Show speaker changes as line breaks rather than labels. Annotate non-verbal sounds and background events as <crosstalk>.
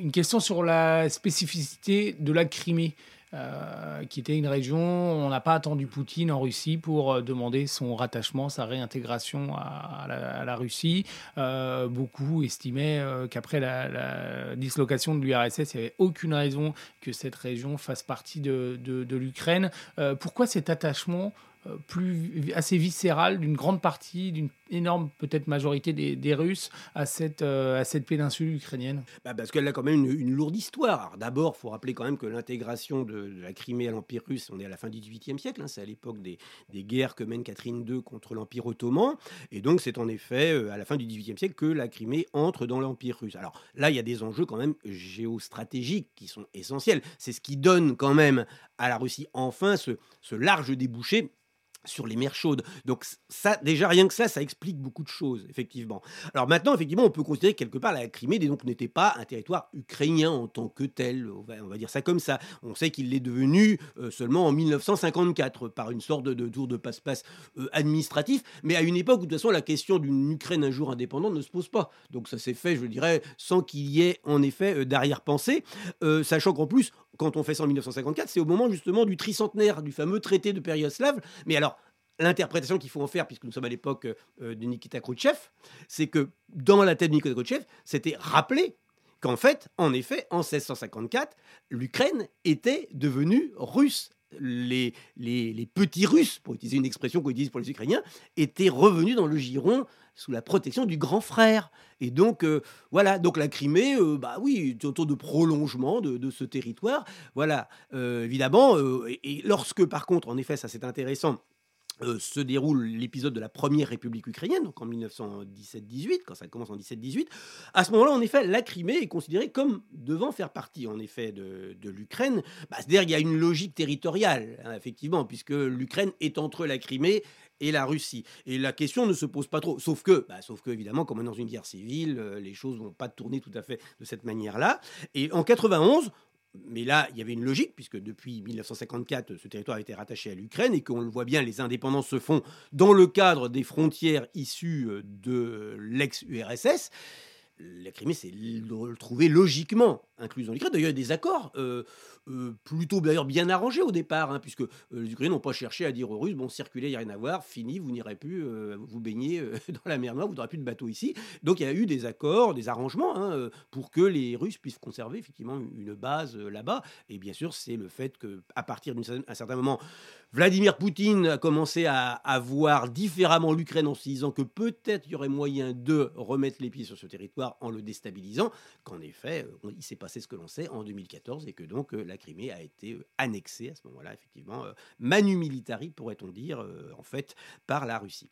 Une question sur la spécificité de la Crimée. Euh, qui était une région, on n'a pas attendu Poutine en Russie pour euh, demander son rattachement, sa réintégration à, la, Russie. Euh, beaucoup estimaient qu'après la, dislocation de l'URSS, il n'y avait aucune raison que cette région fasse partie de, l'Ukraine. pourquoi cet attachement plus assez viscérale d'une grande partie, d'une énorme peut-être majorité des, Russes à cette, euh, à cette péninsule ukrainienne
bah Parce qu'elle a quand même une, lourde histoire. D'abord, il faut rappeler quand même que l'intégration de, la Crimée à l'Empire russe, on est à la fin du XVIIIe siècle, hein, c'est à l'époque des, des, guerres que mène Catherine II contre l'Empire ottoman. Et donc, c'est en effet euh, à la fin du XVIIIe siècle que la Crimée entre dans l'Empire russe. Alors là, il y a des enjeux quand même géostratégiques qui sont essentiels. C'est ce qui donne quand même à la Russie enfin ce, ce large débouché sur les mers chaudes. Donc ça, déjà rien que ça, ça explique beaucoup de choses, effectivement. Alors maintenant, effectivement, on peut considérer que quelque part la Crimée donc n'était pas un territoire ukrainien en tant que tel. On va, dire ça comme ça. On sait qu'il l'est devenu euh, seulement en 1954 par une sorte de, tour de passe-passe euh, administratif, mais à une époque où de toute façon la question d'une Ukraine un jour indépendante ne se pose pas. Donc ça s'est fait, je dirais, sans qu'il y ait en effet euh, d'arrière-pensée, sachant qu'en plus quand on fait ça en 1954, c'est au moment justement du tricentenaire du fameux traité de Périoslave. Mais alors, l'interprétation qu'il faut en faire, puisque nous sommes à l'époque euh, de Nikita Khrouchtchev, c'est que dans la tête de Nikita Khrouchtchev, c'était rappelé qu'en fait, en effet, en 1654, l'Ukraine était devenue russe. Les, petits Russes, pour utiliser une expression qu'on utilise pour les Ukrainiens, étaient revenus dans le giron sous la protection du grand frère. Et donc, euh, voilà, donc la Crimée, euh, bah oui, autour de prolongement de, ce territoire. Voilà, évidemment. et, lorsque, par contre, en effet, ça c'est intéressant, euh, se déroule l'épisode de la première République ukrainienne, donc en 1917-18, quand ça commence en 17-18. À ce moment-là, en effet, la Crimée est considérée comme devant faire partie, en effet, de, l'Ukraine. Bah, c'est-à-dire qu'il y a une logique territoriale, hein, effectivement, puisque l'Ukraine est entre la Crimée et la Russie. Et la question ne se pose pas trop, sauf que, bah, sauf que évidemment, comme on est dans une guerre civile, euh, les choses vont pas tourner tout à fait de cette manière-là. Et en 91, mais là, il y avait une logique, puisque depuis 1954, ce territoire a été rattaché à l'Ukraine et qu'on le voit bien, les indépendances se font dans le cadre des frontières issues euh, de l'ex-URSS. La Crimée s'est trouvée logiquement incluse dans l'Ukraine. D'ailleurs, il y a des accords euh, euh, plutôt bien arrangé au départ, hein, puisque euh, les Ukrainiens n'ont pas cherché à dire aux Russes bon, circulez, il n'y a rien à voir, fini, vous n'irez plus vous baigner <laughs> dans la mer Noire, vous n'aurez plus de bateau ici. Donc il y a eu des accords, des arrangements hein, pour que les Russes puissent conserver effectivement une base là-bas. Et bien sûr, c'est le fait qu'à partir d'un certain moment, Vladimir Poutine a commencé à, à voir différemment l'Ukraine en se disant que peut-être il y aurait moyen de remettre les pieds sur ce territoire en le déstabilisant, qu'en effet, il s'est passé ce que l'on sait en 2014 et que donc la Crimée a été euh, annexée à ce moment-là, effectivement, euh, manu militari, pourrait-on dire, euh, en fait, par la Russie.